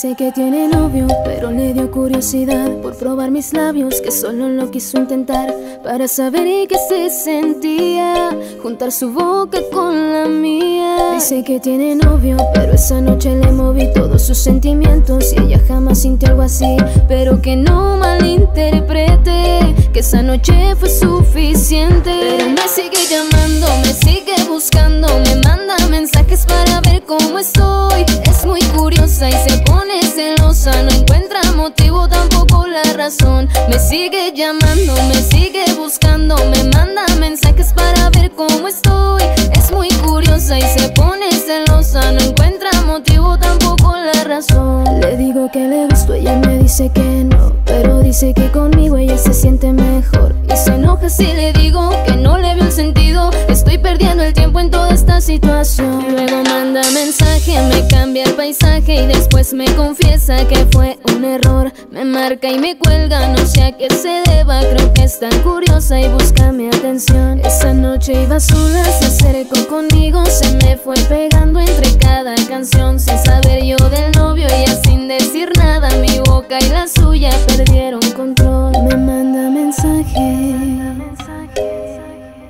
Dice que tiene novio, pero le dio curiosidad por probar mis labios, que solo lo quiso intentar para saber qué se sentía, juntar su boca con la mía. Dice que tiene novio, pero esa noche le moví todos sus sentimientos y ella jamás sintió algo así, pero que no malinterprete, que esa noche fue suficiente. Pero me sigue llamando, me sigue buscando, me manda mensajes para ver cómo estoy. Es muy curiosa y se pone celosa, no encuentra motivo tampoco la razón. Me sigue llamando, me sigue buscando, me manda mensajes para ver cómo estoy. Es muy curiosa y Luego manda mensaje, me cambia el paisaje y después me confiesa que fue un error. Me marca y me cuelga, no sé a qué se deba. Creo que es tan curiosa y busca mi atención. Esa noche iba sola, se acercó conmigo, se me fue pegando entre cada canción. Sin saber yo del novio y sin decir nada, mi boca y la suya perdieron control. Me manda mensaje.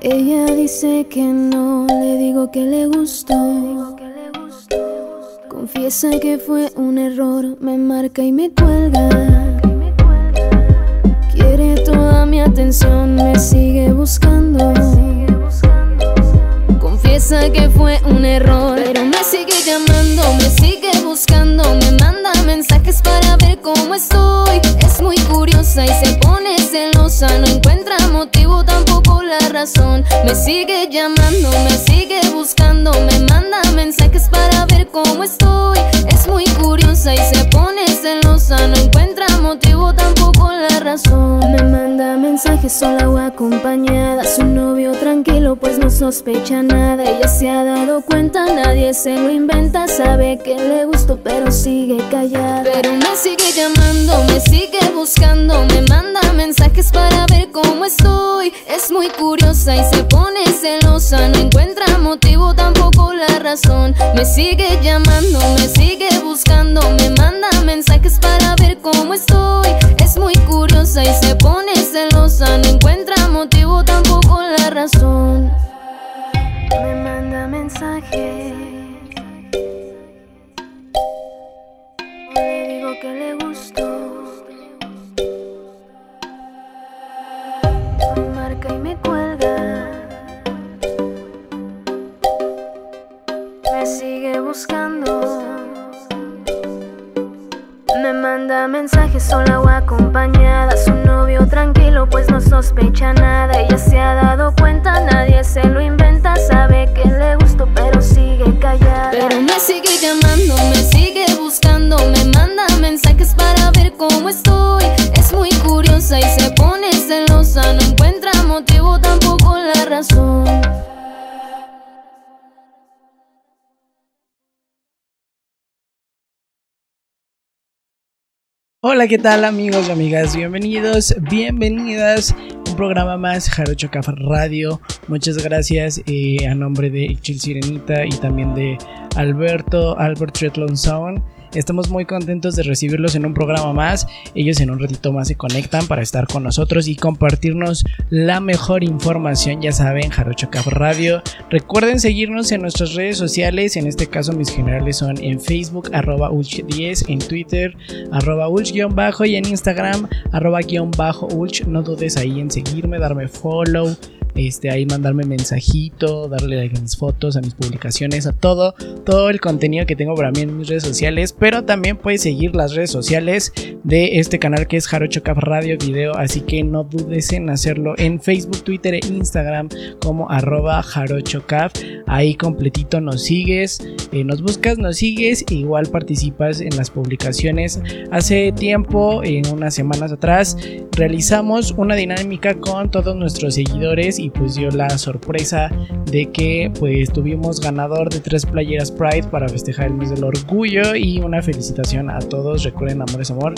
Ella dice que no, le digo que le gustó. Confiesa que fue un error, me marca y me cuelga. Quiere toda mi atención, me sigue buscando. Confiesa que fue un error, pero me sigue llamando, me sigue buscando, me manda mensajes para ver cómo estoy. Es muy curiosa y se pone celosa, Me sigue llamando, me sigue buscando, me manda mensajes para ver cómo estoy. Es muy curiosa y se pone celosa, no encuentra manda mensajes sola o acompañada, su novio tranquilo pues no sospecha nada. Ella se ha dado cuenta, nadie se lo inventa, sabe que le gustó pero sigue callada. Pero me sigue llamando, me sigue buscando, me manda mensajes para ver cómo estoy. Es muy curiosa y se pone celosa, no encuentra motivo tampoco la razón. Me sigue llamando, me sigue Hola, ¿qué tal amigos y amigas? Bienvenidos, bienvenidas a un programa más Jarocho Café Radio. Muchas gracias eh, a nombre de Chil Sirenita y también de Alberto, Albert Triathlon Sound. Estamos muy contentos de recibirlos en un programa más. Ellos en un ratito más se conectan para estar con nosotros y compartirnos la mejor información. Ya saben, Jarocho Café Radio. Recuerden seguirnos en nuestras redes sociales. En este caso, mis generales son en Facebook, arroba Ulch10, en Twitter, arroba Ulch-bajo y en Instagram, arroba guion bajo Ulch. No dudes ahí en seguirme, darme follow este, ahí mandarme mensajito, darle like a mis fotos, a mis publicaciones, a todo, todo el contenido que tengo para mí en mis redes sociales, pero también puedes seguir las redes sociales de este canal que es Jarocho Caf Radio Video, así que no dudes en hacerlo en Facebook, Twitter e Instagram como arroba jarochocaf, ahí completito nos sigues, eh, nos buscas, nos sigues, igual participas en las publicaciones. Hace tiempo, en unas semanas atrás, realizamos una dinámica con todos nuestros seguidores y pues dio la sorpresa de que pues tuvimos ganador de tres playeras Pride para festejar el mes del orgullo y una felicitación a todos, recuerden amor es amor.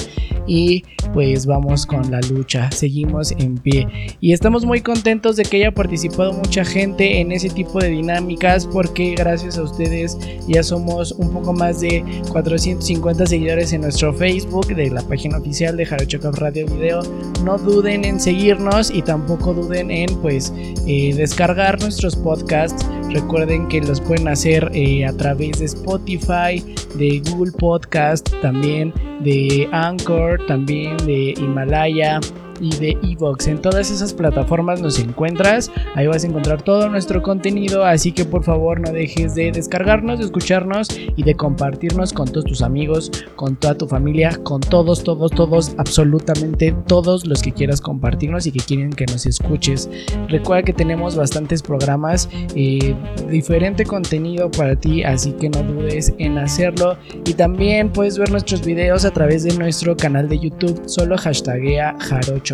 Y pues vamos con la lucha, seguimos en pie. Y estamos muy contentos de que haya participado mucha gente en ese tipo de dinámicas porque gracias a ustedes ya somos un poco más de 450 seguidores en nuestro Facebook de la página oficial de Jarocho Radio Video. No duden en seguirnos y tampoco duden en pues eh, descargar nuestros podcasts. Recuerden que los pueden hacer eh, a través de Spotify, de Google Podcast, también de Anchor, también de Himalaya y de Evox. En todas esas plataformas nos encuentras. Ahí vas a encontrar todo nuestro contenido. Así que por favor no dejes de descargarnos, de escucharnos y de compartirnos con todos tus amigos, con toda tu familia, con todos, todos, todos, absolutamente todos los que quieras compartirnos y que quieren que nos escuches. Recuerda que tenemos bastantes programas, eh, diferente contenido para ti, así que no dudes en hacerlo. Y también puedes ver nuestros videos a través de nuestro canal de YouTube. Solo hashtaguea jarocho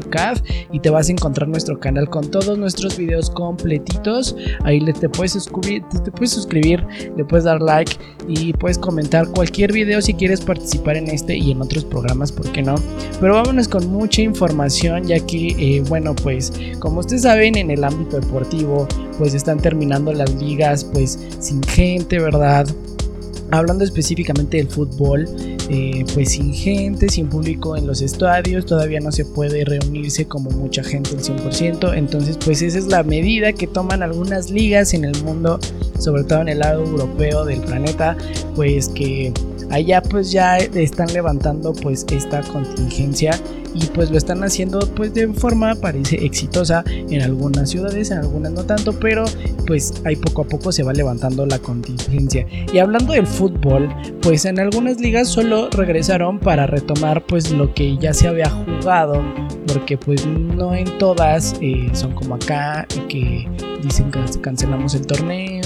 y te vas a encontrar nuestro canal con todos nuestros videos completitos. Ahí le, te, puedes suscribir, te, puedes suscribir, le puedes dar like y puedes comentar cualquier video si quieres participar en este y en otros programas, ¿por qué no? Pero vámonos con mucha información ya que, eh, bueno, pues como ustedes saben en el ámbito deportivo pues están terminando las ligas pues sin gente, ¿verdad? Hablando específicamente del fútbol, eh, pues sin gente, sin público en los estadios, todavía no se puede reunirse como mucha gente al 100%, entonces pues esa es la medida que toman algunas ligas en el mundo, sobre todo en el lado europeo del planeta, pues que allá pues ya están levantando pues esta contingencia y pues lo están haciendo pues de forma parece exitosa en algunas ciudades, en algunas no tanto, pero pues ahí poco a poco se va levantando la contingencia. Y hablando del fútbol, pues en algunas ligas solo regresaron para retomar pues lo que ya se había jugado, porque pues no en todas eh, son como acá que dicen que cancelamos el torneo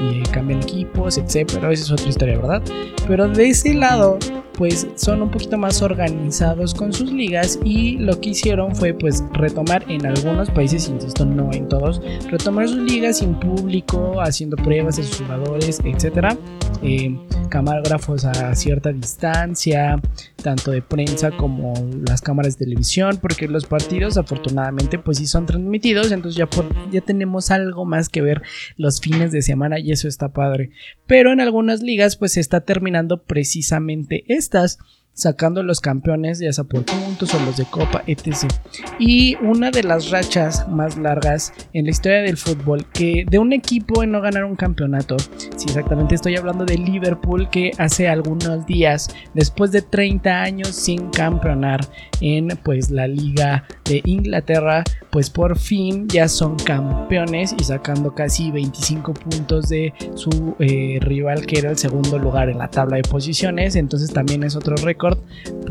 y, cambian equipos, etc. Esa es otra historia, ¿verdad? Pero de ese lado pues son un poquito más organizados con sus ligas y lo que hicieron fue pues retomar en algunos países, insisto, no en todos, retomar sus ligas sin público, haciendo pruebas a sus jugadores, etcétera. Eh, camarógrafos a cierta distancia, tanto de prensa como las cámaras de televisión, porque los partidos afortunadamente pues sí son transmitidos, entonces ya, ya tenemos algo más que ver los fines de semana y eso está padre. Pero en algunas ligas pues se está terminando precisamente estas sacando los campeones, ya sea por puntos o los de Copa, etc. Y una de las rachas más largas en la historia del fútbol, que de un equipo en no ganar un campeonato, si exactamente estoy hablando de Liverpool, que hace algunos días, después de 30 años sin campeonar en pues la Liga de Inglaterra, pues por fin ya son campeones y sacando casi 25 puntos de su eh, rival que era el segundo lugar en la tabla de posiciones, entonces también es otro récord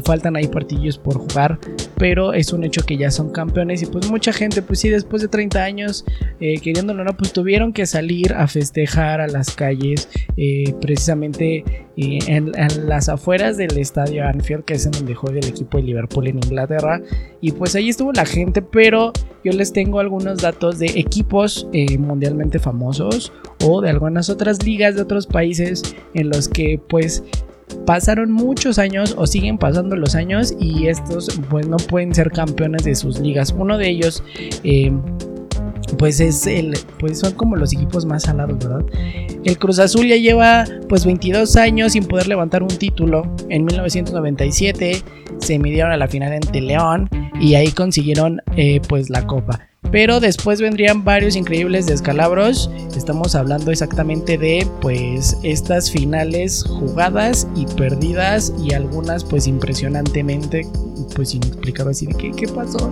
Faltan ahí partidos por jugar, pero es un hecho que ya son campeones y pues mucha gente, pues sí, después de 30 años, eh, queriéndolo no, pues tuvieron que salir a festejar a las calles, eh, precisamente eh, en, las afueras del estadio Anfield, que es en donde juega el equipo de Liverpool en Inglaterra. Y pues ahí estuvo la gente, pero yo les tengo algunos datos de equipos mundialmente famosos o de algunas otras ligas de otros países en los que pues pasaron muchos años o siguen pasando los años y estos pues no pueden ser campeones de sus ligas. Uno de ellos eh, pues es el pues son como los equipos más salados, ¿verdad? El Cruz Azul ya lleva pues 22 años sin poder levantar un título. En 1997 se midieron a la final ante León y ahí consiguieron eh, pues la copa. Pero después vendrían varios increíbles descalabros. Estamos hablando exactamente de pues estas finales jugadas y perdidas y algunas pues impresionantemente pues inexplicables. Así ¿qué pasó?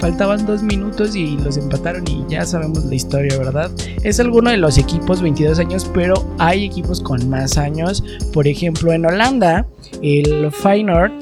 Faltaban dos minutos y los empataron y ya sabemos la historia, ¿verdad? Es alguno de los equipos 22 años, pero hay equipos con más años. Por ejemplo, en Holanda, el Feyenoord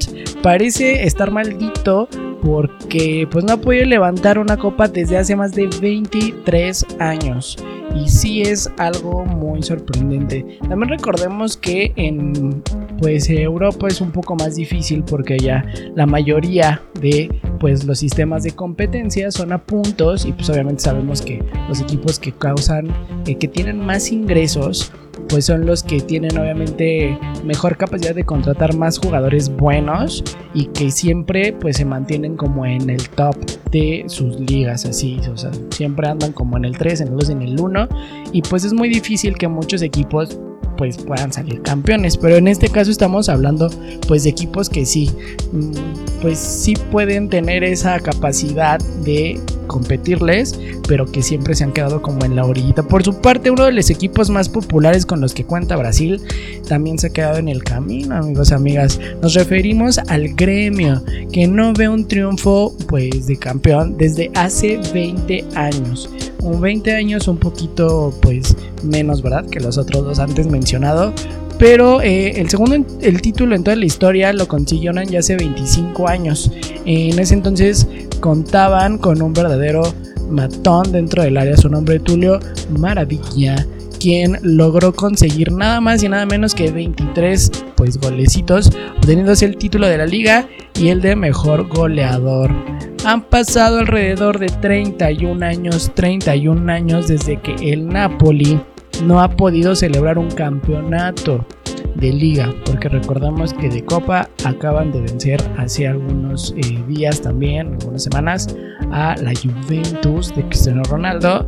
parece estar maldito porque pues no ha podido levantar una copa desde hace más de 23 años y sí es algo muy sorprendente. También recordemos que en pues Europa es un poco más difícil porque ya la mayoría de pues los sistemas de competencia son a puntos y pues obviamente sabemos que los equipos que causan eh, que tienen más ingresos pues son los que tienen obviamente mejor capacidad de contratar más jugadores buenos y que siempre pues se mantienen como en el top de sus ligas así, o sea, siempre andan como en el 3, en el 2, en el 1 y pues es muy difícil que muchos equipos pues puedan salir campeones. Pero en este caso estamos hablando pues de equipos que sí, mm, pues sí pueden tener esa capacidad de competirles, pero que siempre se han quedado como en la orillita. Por su parte, uno de los equipos más populares con los que cuenta Brasil también se ha quedado en el camino, amigos, amigas. Nos referimos al gremio, que no ve un triunfo pues de campeón desde hace 20 años un 20 años, un poquito pues menos, ¿verdad? Que los otros dos antes mencionado. Pero eh, el segundo, el título en toda la historia lo consiguieron ya hace 25 años. En ese entonces contaban con un verdadero matón dentro del área, su nombre Tulio Maravilla, quien logró conseguir nada más y nada menos que 23 pues golecitos, obteniéndose el título de la liga y el de mejor goleador. Han pasado alrededor de 31 años, 31 años desde que el Napoli no ha podido celebrar un campeonato de liga, porque recordamos que de Copa acaban de vencer hace algunos eh, días también, algunas semanas, a la Juventus de Cristiano Ronaldo,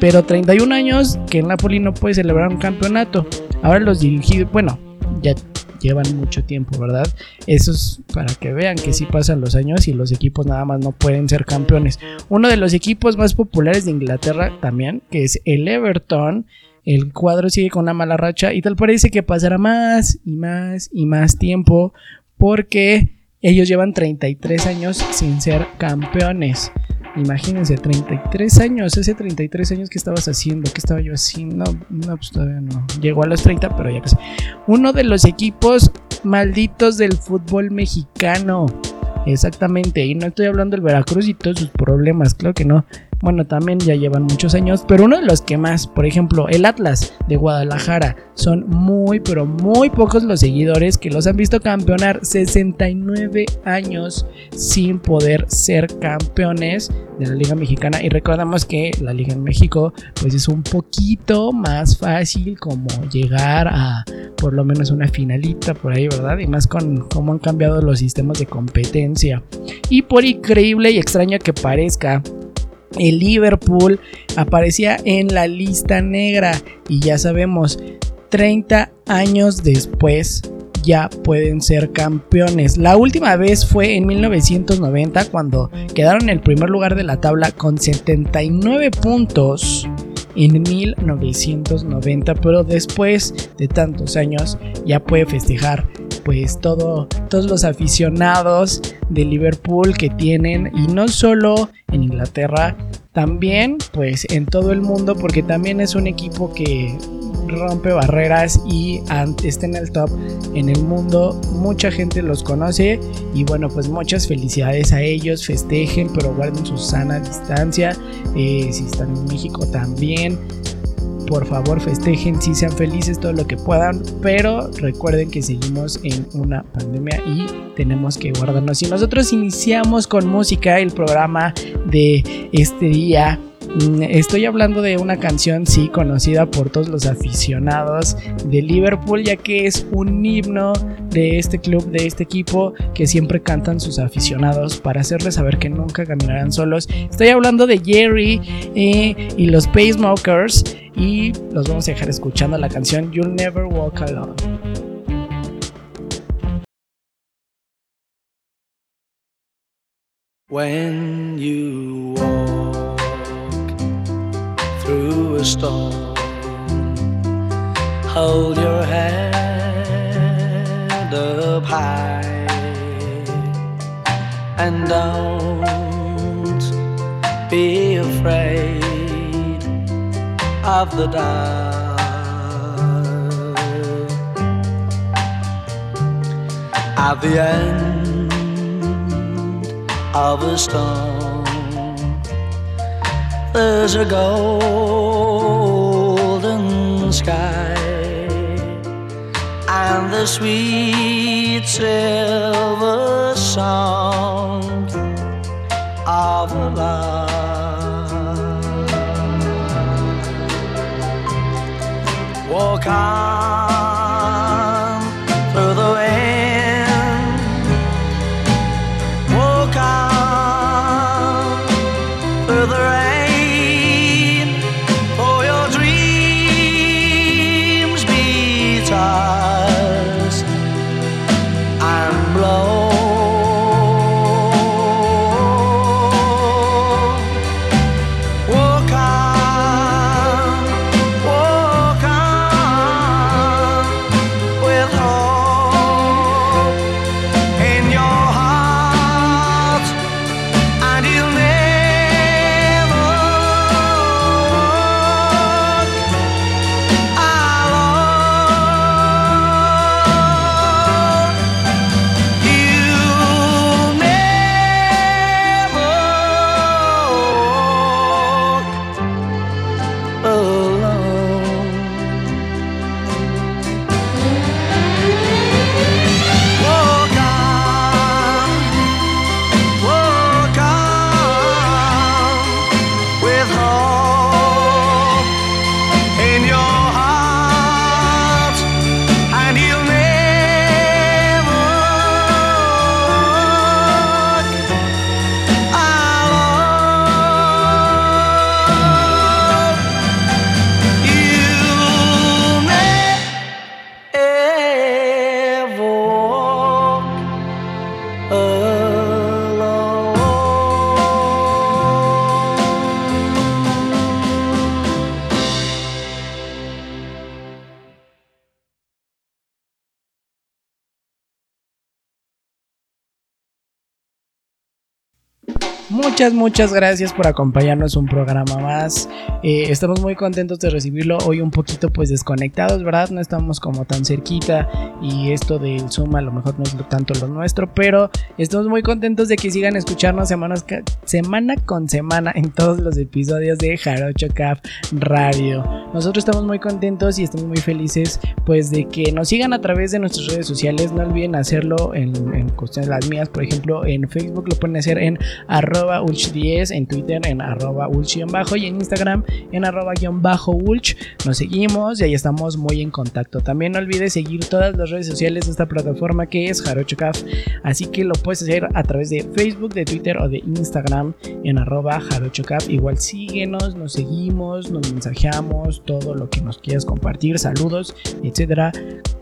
pero 31 años que el Napoli no puede celebrar un campeonato. Ahora los dirigidos, bueno, ya llevan mucho tiempo, ¿verdad? Eso es para que vean que sí pasan los años y los equipos nada más no pueden ser campeones. Uno de los equipos más populares de Inglaterra también, que es el Everton, el cuadro sigue con una mala racha y tal parece que pasará más y más y más tiempo porque ellos llevan 33 años sin ser campeones. Imagínense, 33 años, ese 33 años que estabas haciendo, que estaba yo haciendo, no, no, pues todavía no. Llegó a los 30, pero ya casi. Uno de los equipos malditos del fútbol mexicano. Exactamente, y no estoy hablando del Veracruz y todos sus problemas, claro que no bueno, también ya llevan muchos años, pero uno de los que más, por ejemplo, el Atlas de Guadalajara, son muy, pero muy pocos los seguidores que los han visto campeonar 69 años sin poder ser campeones de la Liga Mexicana. Y recordamos que la Liga en México, pues es un poquito más fácil como llegar a por lo menos una finalita por ahí, ¿verdad? Y más con cómo han cambiado los sistemas de competencia. Y por increíble y extraño que parezca, el Liverpool aparecía en la lista negra y ya sabemos, 30 años después ya pueden ser campeones. La última vez fue en 1990 cuando quedaron en el primer lugar de la tabla con 79 puntos en 1990, pero después de tantos años ya puede festejar pues todo, todos los aficionados de Liverpool que tienen y no solo en Inglaterra, también pues en todo el mundo porque también es un equipo que rompe barreras y está en el top en el mundo. Mucha gente los conoce y bueno, pues muchas felicidades a ellos. Festejen, pero guarden su sana distancia. Eh, si están en México también. Por favor, festejen, si sean felices todo lo que puedan, pero recuerden que seguimos en una pandemia y tenemos que guardarnos. Y nosotros iniciamos con música el programa de este día estoy hablando de una canción, sí, conocida por todos los aficionados de Liverpool, ya que es un himno de este club, de este equipo, que siempre cantan sus aficionados para hacerles saber que nunca caminarán solos. Estoy hablando de Jerry eh, y los Pacemakers, y los vamos a dejar escuchando la canción You'll Never Walk Alone. When you through a storm. Hold your head up high and don't be afraid of the dark. At the end of a stone. There's a golden sky and the sweet silver sound of love. Walk on Muchas, muchas gracias por acompañarnos un programa más. Eh, estamos muy contentos de recibirlo. Hoy un poquito pues desconectados, ¿verdad? No estamos como tan cerquita y esto del Zoom a lo mejor no es tanto lo nuestro, pero estamos muy contentos de que sigan escucharnos semanas semana con semana en todos los episodios de Jarocho Cap Radio. Nosotros estamos muy contentos y estamos muy felices pues de que nos sigan a través de nuestras redes sociales. No olviden hacerlo en, en cuestiones las mías, por ejemplo, en Facebook lo pueden hacer en arroba ulch10, en Twitter en arroba ulch-bajo y en Instagram en arroba guion bajo ulch. Nos seguimos y ahí estamos muy en contacto. También no olvides seguir todas las redes sociales de esta plataforma que es Jarocho Caf. Así que lo puedes hacer a través de Facebook, de Twitter o de Instagram en arroba jarochocap. Igual síguenos, nos seguimos, nos mensajeamos, todo lo que nos quieras compartir, saludos, etcétera.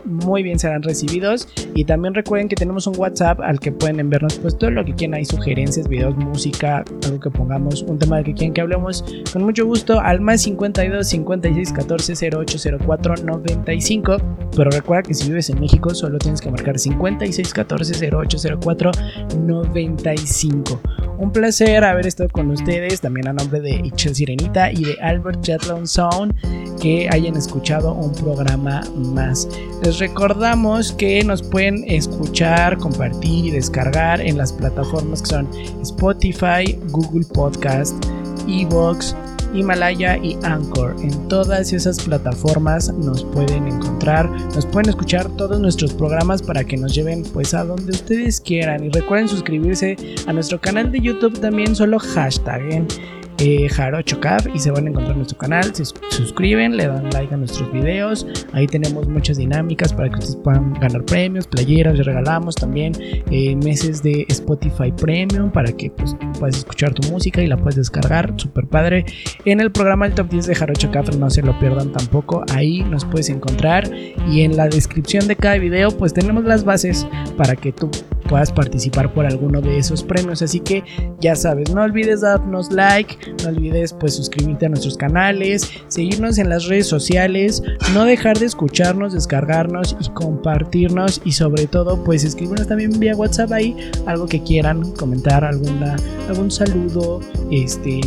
Muy bien serán recibidos. Y también recuerden que tenemos un WhatsApp al que pueden enviarnos pues todo lo que quieran. Hay sugerencias, videos, música, algo que pongamos, un tema del que quieran que hablemos. Con mucho gusto al más 52 56 14 08 04 95. Pero recuerda que si vives en México solo tienes que marcar 56 14 08 04 95. Un placer haber estado con ustedes, también a nombre de Ichel Sirenita y de Albert Chatlon Sound, que hayan escuchado un programa más. Les recordamos que nos pueden escuchar, compartir y descargar en las plataformas que son Spotify, Google Podcast, Evox, Himalaya y Anchor. En todas esas plataformas nos pueden encontrar, nos pueden escuchar todos nuestros programas para que nos lleven pues a donde ustedes quieran. Y recuerden suscribirse a nuestro canal de YouTube también, solo hashtaguen eh, JarochoCap y se van a encontrar en nuestro canal. Se sus- suscriben, le dan like a nuestros videos. Ahí tenemos muchas dinámicas para que ustedes puedan ganar premios, playeras. Les regalamos también eh, meses de Spotify Premium para que pues, puedas escuchar tu música y la puedes descargar. Super padre. En el programa El Top 10 de Jarocho Café, no se lo pierdan tampoco. Ahí nos puedes encontrar. Y en la descripción de cada video, pues tenemos las bases para que tú puedas participar por alguno de esos premios. Así que ya sabes, no olvides darnos like, no olvides pues suscribirte a nuestros canales, seguirnos en las redes sociales, no dejar de escucharnos, descargarnos y compartirnos y sobre todo pues escribirnos también vía WhatsApp ahí algo que quieran comentar, alguna algún saludo, este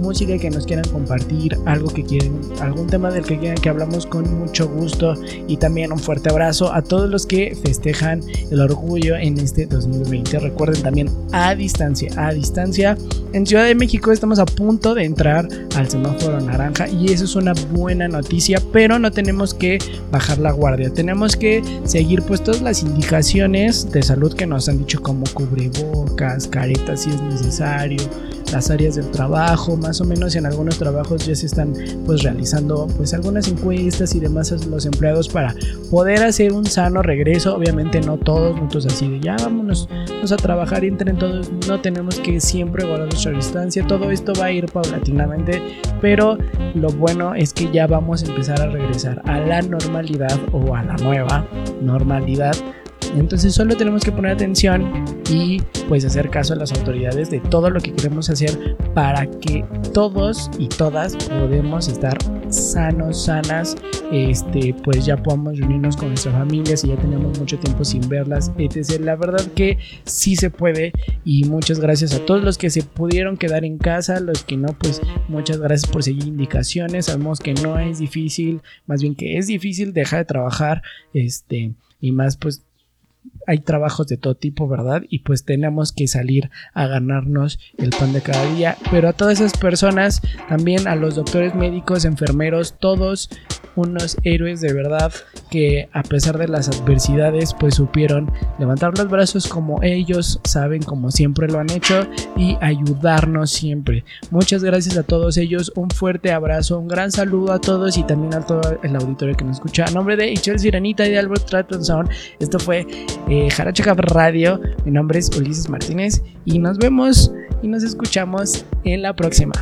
música que nos quieran compartir, algo que quieren, algún tema del que quieran que hablamos con mucho gusto y también un fuerte abrazo a todos los que festejan el orgullo en este este 2020. Recuerden también a distancia, a distancia. En Ciudad de México estamos a punto de entrar al semáforo naranja y eso es una buena noticia, pero no tenemos que bajar la guardia. Tenemos que seguir pues todas las indicaciones de salud que nos han dicho como cubrebocas, caretas si es necesario, las áreas del trabajo, más o menos en algunos trabajos ya se están pues realizando pues algunas encuestas y demás a los empleados para poder hacer un sano regreso, obviamente no todos, muchos así de ya vámonos, vamos a trabajar entren todos, no tenemos que siempre guardar nuestra distancia, todo esto va a ir paulatinamente, pero lo bueno es que ya vamos a empezar a regresar a la normalidad o a la nueva normalidad entonces solo tenemos que poner atención y pues hacer caso a las autoridades de todo lo que queremos hacer para que todos y todas podemos estar sanos, sanas, este, pues ya podamos reunirnos con nuestras familias y ya tenemos mucho tiempo sin verlas, etc. La verdad que sí se puede y muchas gracias a todos los que se pudieron quedar en casa, los que no, pues muchas gracias por seguir indicaciones, sabemos que no es difícil, más bien que es difícil dejar de trabajar, este, y más pues hay trabajos de todo tipo, ¿verdad? Y pues tenemos que salir a ganarnos el pan de cada día. Pero a todas esas personas, también a los doctores médicos, enfermeros, todos unos héroes de verdad que a pesar de las adversidades pues supieron levantar los brazos como ellos saben como siempre lo han hecho y ayudarnos siempre. Muchas gracias a todos ellos, un fuerte abrazo, un gran saludo a todos y también a todo el auditorio que nos escucha. A nombre de Ichel Sirenita y de Albert Stratton Sound, esto fue eh, Radio. Mi nombre es Ulises Martínez y nos vemos y nos escuchamos en la próxima.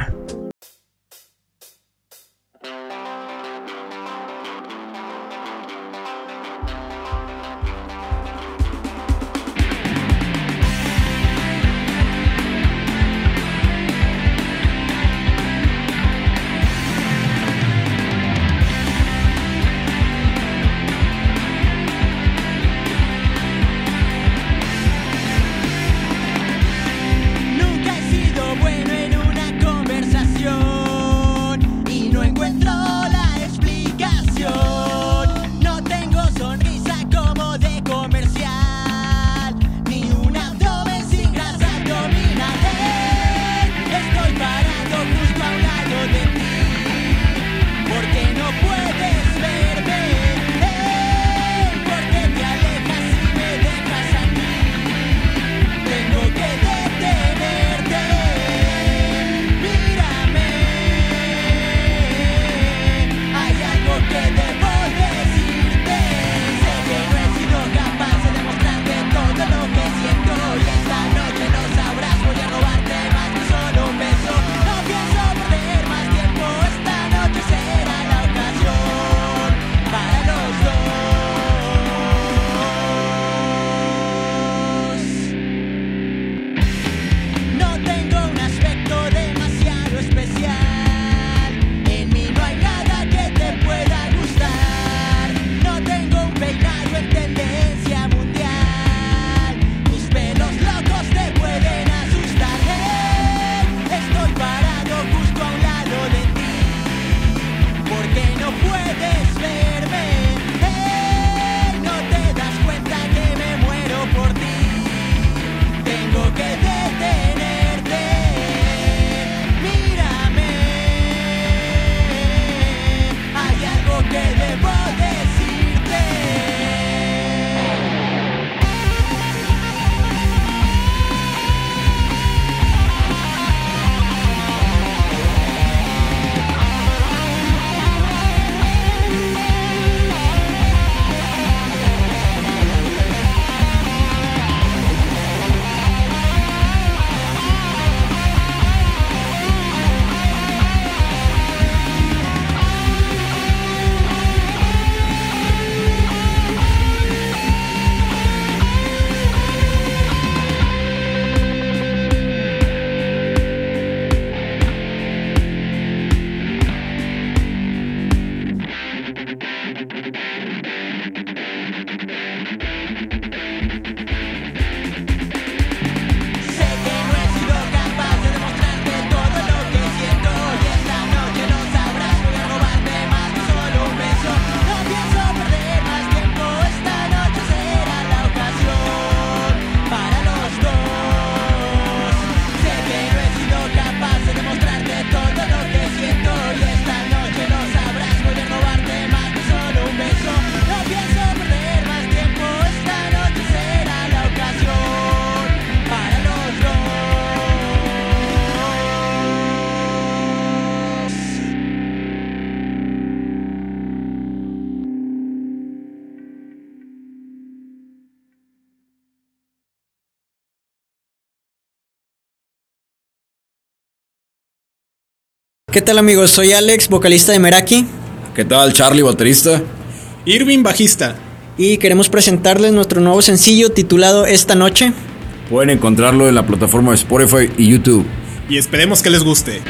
¿Qué tal amigos? Soy Alex, vocalista de Meraki. ¿Qué tal Charlie, baterista? Irving, bajista. Y queremos presentarles nuestro nuevo sencillo titulado Esta Noche. Pueden encontrarlo en la plataforma de Spotify y YouTube. Y esperemos que les guste.